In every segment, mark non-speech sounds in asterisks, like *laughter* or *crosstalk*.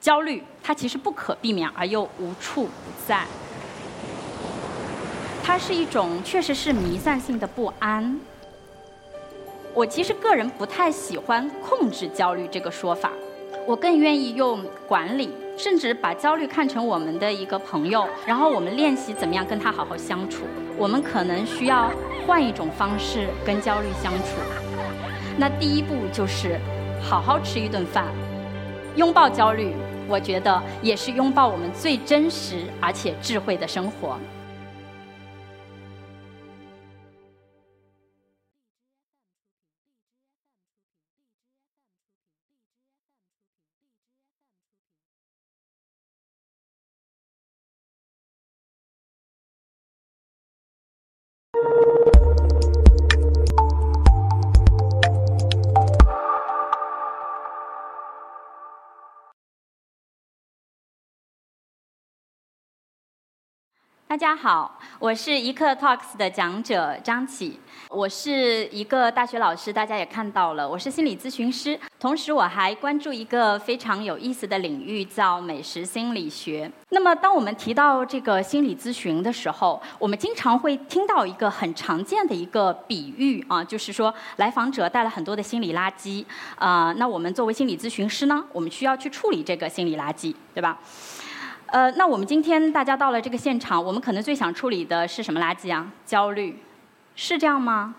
焦虑它其实不可避免而又无处不在，它是一种确实是弥散性的不安。我其实个人不太喜欢“控制焦虑”这个说法，我更愿意用“管理”，甚至把焦虑看成我们的一个朋友，然后我们练习怎么样跟他好好相处。我们可能需要换一种方式跟焦虑相处。那第一步就是好好吃一顿饭，拥抱焦虑。我觉得也是拥抱我们最真实而且智慧的生活。大家好，我是一课 Talks 的讲者张启，我是一个大学老师，大家也看到了，我是心理咨询师，同时我还关注一个非常有意思的领域，叫美食心理学。那么，当我们提到这个心理咨询的时候，我们经常会听到一个很常见的一个比喻啊，就是说来访者带了很多的心理垃圾啊，那我们作为心理咨询师呢，我们需要去处理这个心理垃圾，对吧？呃，那我们今天大家到了这个现场，我们可能最想处理的是什么垃圾啊？焦虑，是这样吗？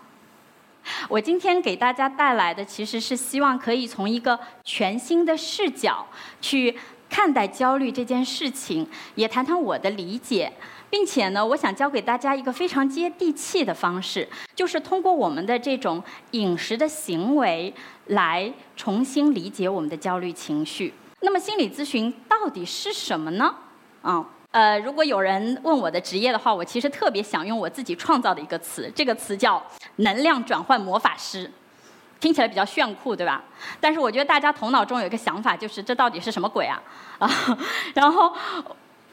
我今天给大家带来的其实是希望可以从一个全新的视角去看待焦虑这件事情，也谈谈我的理解，并且呢，我想教给大家一个非常接地气的方式，就是通过我们的这种饮食的行为来重新理解我们的焦虑情绪。那么心理咨询到底是什么呢？啊，呃，如果有人问我的职业的话，我其实特别想用我自己创造的一个词，这个词叫“能量转换魔法师”，听起来比较炫酷，对吧？但是我觉得大家头脑中有一个想法，就是这到底是什么鬼啊？啊，*laughs* 然后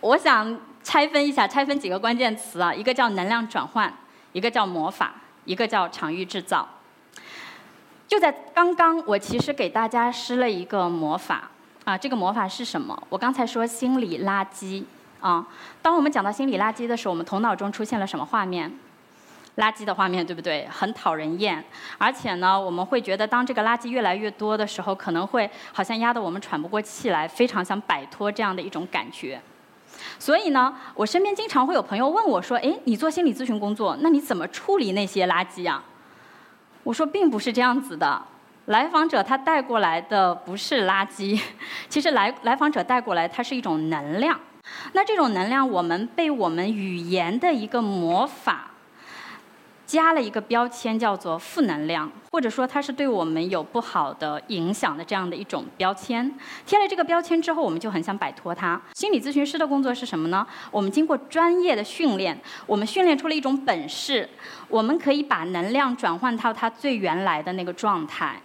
我想拆分一下，拆分几个关键词啊，一个叫能量转换，一个叫魔法，一个叫场域制造。就在刚刚，我其实给大家施了一个魔法。啊，这个魔法是什么？我刚才说心理垃圾啊。当我们讲到心理垃圾的时候，我们头脑中出现了什么画面？垃圾的画面，对不对？很讨人厌。而且呢，我们会觉得，当这个垃圾越来越多的时候，可能会好像压得我们喘不过气来，非常想摆脱这样的一种感觉。所以呢，我身边经常会有朋友问我说：“哎，你做心理咨询工作，那你怎么处理那些垃圾啊？”我说，并不是这样子的。来访者他带过来的不是垃圾，*laughs* 其实来来访者带过来，它是一种能量。那这种能量，我们被我们语言的一个魔法。加了一个标签叫做负能量，或者说它是对我们有不好的影响的这样的一种标签。贴了这个标签之后，我们就很想摆脱它。心理咨询师的工作是什么呢？我们经过专业的训练，我们训练出了一种本事，我们可以把能量转换到它最原来的那个状态。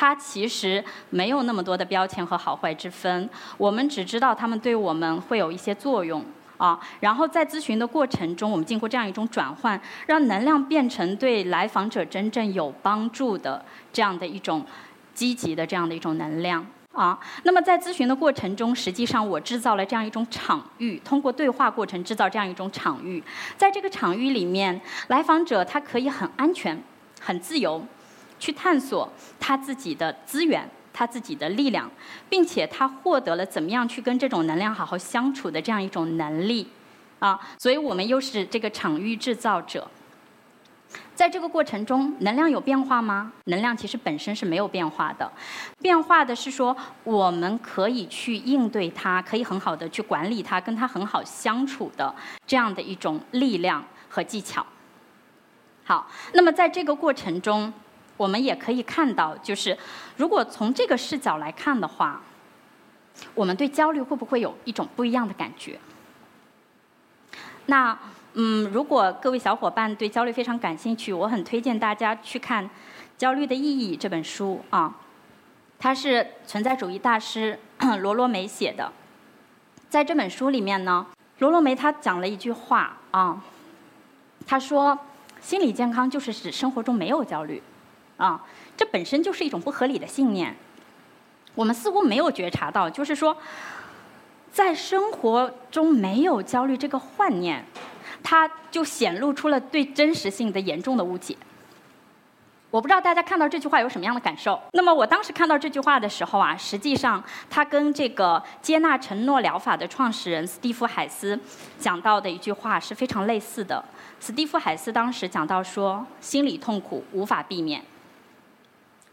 它其实没有那么多的标签和好坏之分，我们只知道它们对我们会有一些作用。啊，然后在咨询的过程中，我们经过这样一种转换，让能量变成对来访者真正有帮助的这样的一种积极的这样的一种能量啊。那么在咨询的过程中，实际上我制造了这样一种场域，通过对话过程制造这样一种场域，在这个场域里面，来访者他可以很安全、很自由，去探索他自己的资源。他自己的力量，并且他获得了怎么样去跟这种能量好好相处的这样一种能力，啊，所以我们又是这个场域制造者。在这个过程中，能量有变化吗？能量其实本身是没有变化的，变化的是说我们可以去应对它，可以很好的去管理它，跟它很好相处的这样的一种力量和技巧。好，那么在这个过程中。我们也可以看到，就是如果从这个视角来看的话，我们对焦虑会不会有一种不一样的感觉？那嗯，如果各位小伙伴对焦虑非常感兴趣，我很推荐大家去看《焦虑的意义》这本书啊，它是存在主义大师 *clears throat* 罗罗梅写的。在这本书里面呢，罗罗梅他讲了一句话啊，他说：“心理健康就是指生活中没有焦虑。”啊，这本身就是一种不合理的信念。我们似乎没有觉察到，就是说，在生活中没有焦虑这个幻念，它就显露出了对真实性的严重的误解。我不知道大家看到这句话有什么样的感受。那么我当时看到这句话的时候啊，实际上它跟这个接纳承诺疗法的创始人斯蒂夫海斯讲到的一句话是非常类似的。斯蒂夫海斯当时讲到说，心理痛苦无法避免。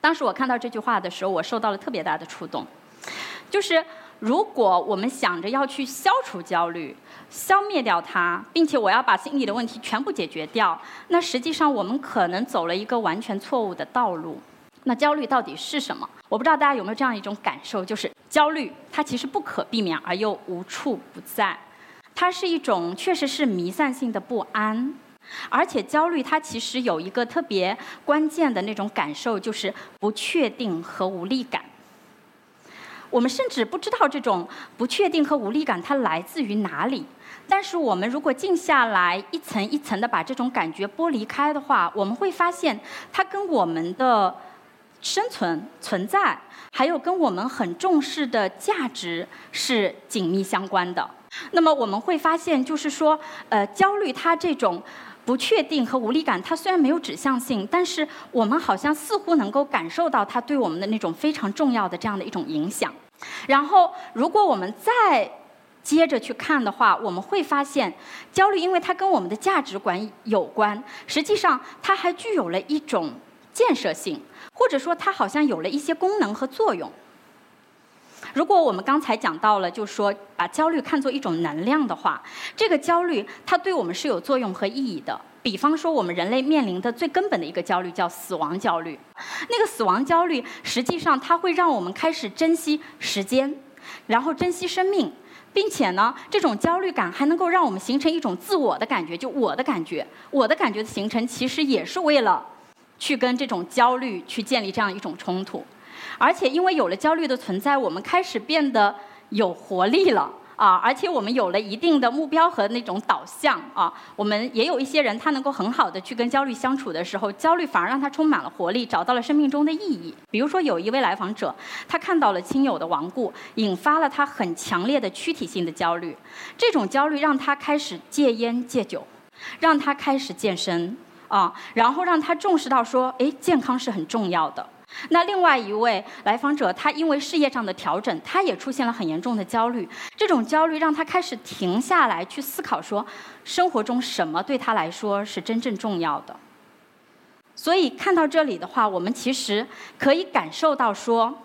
当时我看到这句话的时候，我受到了特别大的触动，就是。如果我们想着要去消除焦虑、消灭掉它，并且我要把心理的问题全部解决掉，那实际上我们可能走了一个完全错误的道路。那焦虑到底是什么？我不知道大家有没有这样一种感受，就是焦虑它其实不可避免而又无处不在，它是一种确实是弥散性的不安，而且焦虑它其实有一个特别关键的那种感受，就是不确定和无力感。我们甚至不知道这种不确定和无力感它来自于哪里，但是我们如果静下来，一层一层的把这种感觉剥离开的话，我们会发现它跟我们的生存存在，还有跟我们很重视的价值是紧密相关的。那么我们会发现，就是说，呃，焦虑它这种不确定和无力感，它虽然没有指向性，但是我们好像似乎能够感受到它对我们的那种非常重要的这样的一种影响。然后，如果我们再接着去看的话，我们会发现，焦虑因为它跟我们的价值观有关，实际上它还具有了一种建设性，或者说它好像有了一些功能和作用。如果我们刚才讲到了，就是说把焦虑看作一种能量的话，这个焦虑它对我们是有作用和意义的。比方说，我们人类面临的最根本的一个焦虑叫死亡焦虑。那个死亡焦虑，实际上它会让我们开始珍惜时间，然后珍惜生命，并且呢，这种焦虑感还能够让我们形成一种自我的感觉，就我的感觉，我的感觉的形成，其实也是为了去跟这种焦虑去建立这样一种冲突。而且，因为有了焦虑的存在，我们开始变得有活力了。啊，而且我们有了一定的目标和那种导向啊，我们也有一些人，他能够很好的去跟焦虑相处的时候，焦虑反而让他充满了活力，找到了生命中的意义。比如说，有一位来访者，他看到了亲友的亡故，引发了他很强烈的躯体性的焦虑，这种焦虑让他开始戒烟戒酒，让他开始健身啊，然后让他重视到说，哎，健康是很重要的。那另外一位来访者，他因为事业上的调整，他也出现了很严重的焦虑。这种焦虑让他开始停下来去思考，说生活中什么对他来说是真正重要的。所以看到这里的话，我们其实可以感受到说，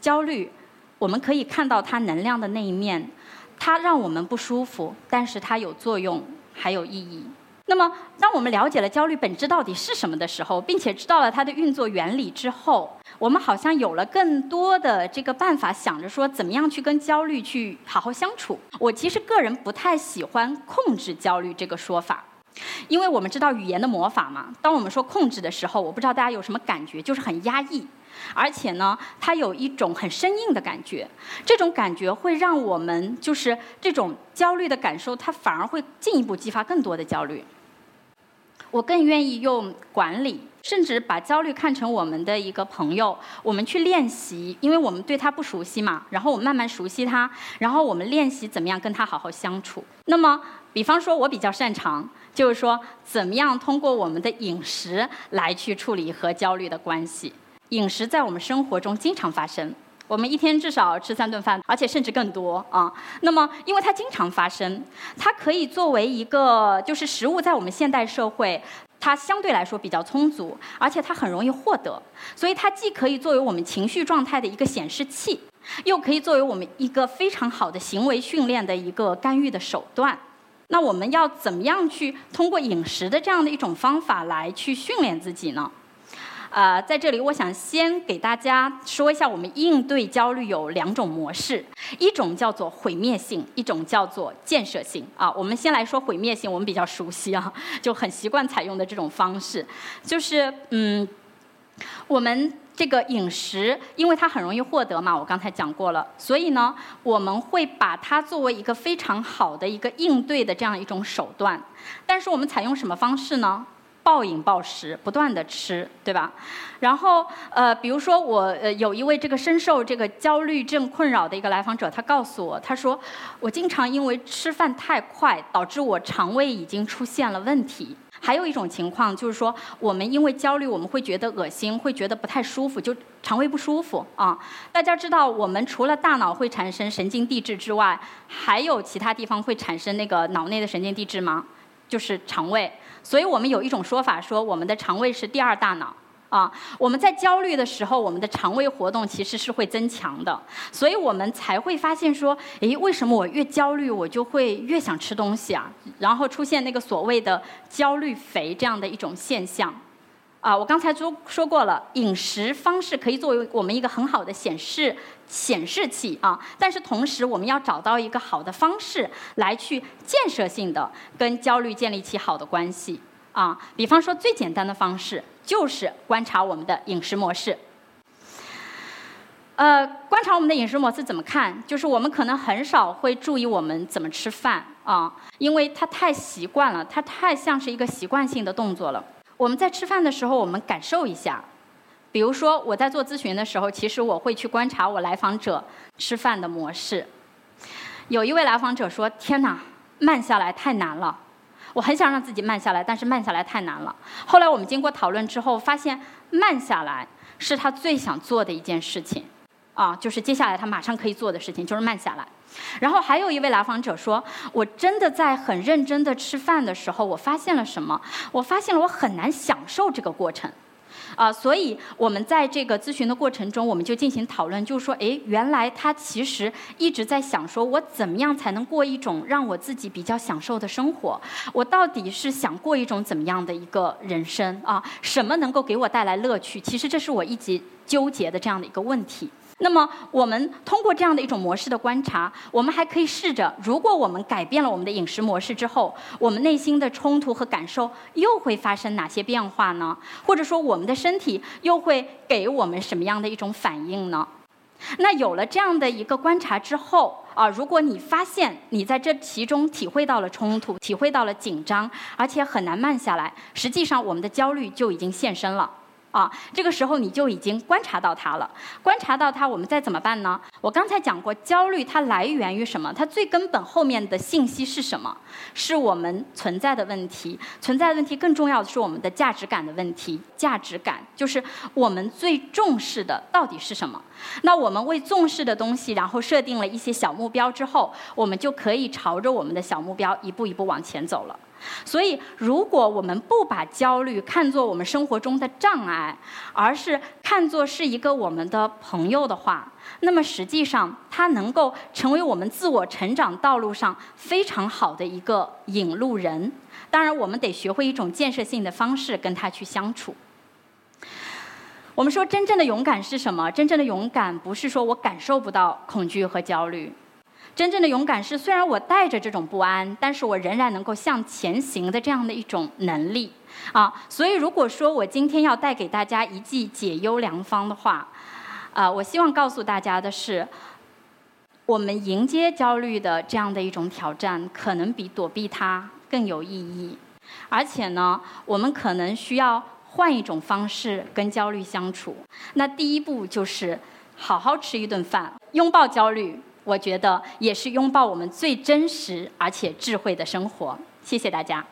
焦虑，我们可以看到它能量的那一面，它让我们不舒服，但是它有作用，还有意义。那么，当我们了解了焦虑本质到底是什么的时候，并且知道了它的运作原理之后，我们好像有了更多的这个办法，想着说怎么样去跟焦虑去好好相处。我其实个人不太喜欢“控制焦虑”这个说法，因为我们知道语言的魔法嘛。当我们说控制的时候，我不知道大家有什么感觉，就是很压抑，而且呢，它有一种很生硬的感觉。这种感觉会让我们就是这种焦虑的感受，它反而会进一步激发更多的焦虑。我更愿意用管理，甚至把焦虑看成我们的一个朋友，我们去练习，因为我们对他不熟悉嘛，然后我们慢慢熟悉他，然后我们练习怎么样跟他好好相处。那么，比方说，我比较擅长，就是说，怎么样通过我们的饮食来去处理和焦虑的关系。饮食在我们生活中经常发生。我们一天至少吃三顿饭，而且甚至更多啊。那么，因为它经常发生，它可以作为一个就是食物，在我们现代社会，它相对来说比较充足，而且它很容易获得，所以它既可以作为我们情绪状态的一个显示器，又可以作为我们一个非常好的行为训练的一个干预的手段。那我们要怎么样去通过饮食的这样的一种方法来去训练自己呢？呃，在这里，我想先给大家说一下，我们应对焦虑有两种模式，一种叫做毁灭性，一种叫做建设性。啊，我们先来说毁灭性，我们比较熟悉啊，*laughs* 就很习惯采用的这种方式，就是嗯，我们这个饮食，因为它很容易获得嘛，我刚才讲过了，所以呢，我们会把它作为一个非常好的一个应对的这样一种手段。但是我们采用什么方式呢？暴饮暴食，不断的吃，对吧？然后呃，比如说我呃有一位这个深受这个焦虑症困扰的一个来访者，他告诉我，他说我经常因为吃饭太快，导致我肠胃已经出现了问题。还有一种情况就是说，我们因为焦虑，我们会觉得恶心，会觉得不太舒服，就肠胃不舒服啊。大家知道，我们除了大脑会产生神经递质之外，还有其他地方会产生那个脑内的神经递质吗？就是肠胃。所以我们有一种说法，说我们的肠胃是第二大脑。啊，我们在焦虑的时候，我们的肠胃活动其实是会增强的，所以我们才会发现说，诶，为什么我越焦虑，我就会越想吃东西啊？然后出现那个所谓的焦虑肥这样的一种现象。啊，我刚才说说过了，饮食方式可以作为我们一个很好的显示显示器啊，但是同时我们要找到一个好的方式来去建设性的跟焦虑建立起好的关系啊。比方说最简单的方式。就是观察我们的饮食模式。呃，观察我们的饮食模式怎么看？就是我们可能很少会注意我们怎么吃饭啊，因为它太习惯了，它太像是一个习惯性的动作了。我们在吃饭的时候，我们感受一下。比如说，我在做咨询的时候，其实我会去观察我来访者吃饭的模式。有一位来访者说：“天哪，慢下来太难了。”我很想让自己慢下来，但是慢下来太难了。后来我们经过讨论之后，发现慢下来是他最想做的一件事情，啊，就是接下来他马上可以做的事情就是慢下来。然后还有一位来访者说：“我真的在很认真的吃饭的时候，我发现了什么？我发现了我很难享受这个过程。”啊，所以我们在这个咨询的过程中，我们就进行讨论，就是说，哎，原来他其实一直在想，说我怎么样才能过一种让我自己比较享受的生活？我到底是想过一种怎么样的一个人生啊？什么能够给我带来乐趣？其实这是我一直纠结的这样的一个问题。那么，我们通过这样的一种模式的观察，我们还可以试着，如果我们改变了我们的饮食模式之后，我们内心的冲突和感受又会发生哪些变化呢？或者说，我们的身体又会给我们什么样的一种反应呢？那有了这样的一个观察之后，啊，如果你发现你在这其中体会到了冲突，体会到了紧张，而且很难慢下来，实际上我们的焦虑就已经现身了。啊，这个时候你就已经观察到它了。观察到它，我们再怎么办呢？我刚才讲过，焦虑它来源于什么？它最根本后面的信息是什么？是我们存在的问题。存在的问题更重要的是我们的价值感的问题。价值感就是我们最重视的到底是什么？那我们为重视的东西，然后设定了一些小目标之后，我们就可以朝着我们的小目标一步一步往前走了。所以，如果我们不把焦虑看作我们生活中的障碍，而是看作是一个我们的朋友的话，那么实际上它能够成为我们自我成长道路上非常好的一个引路人。当然，我们得学会一种建设性的方式跟他去相处。我们说，真正的勇敢是什么？真正的勇敢不是说我感受不到恐惧和焦虑。真正的勇敢是，虽然我带着这种不安，但是我仍然能够向前行的这样的一种能力啊。所以，如果说我今天要带给大家一剂解忧良方的话，啊，我希望告诉大家的是，我们迎接焦虑的这样的一种挑战，可能比躲避它更有意义。而且呢，我们可能需要换一种方式跟焦虑相处。那第一步就是好好吃一顿饭，拥抱焦虑。我觉得也是拥抱我们最真实而且智慧的生活。谢谢大家。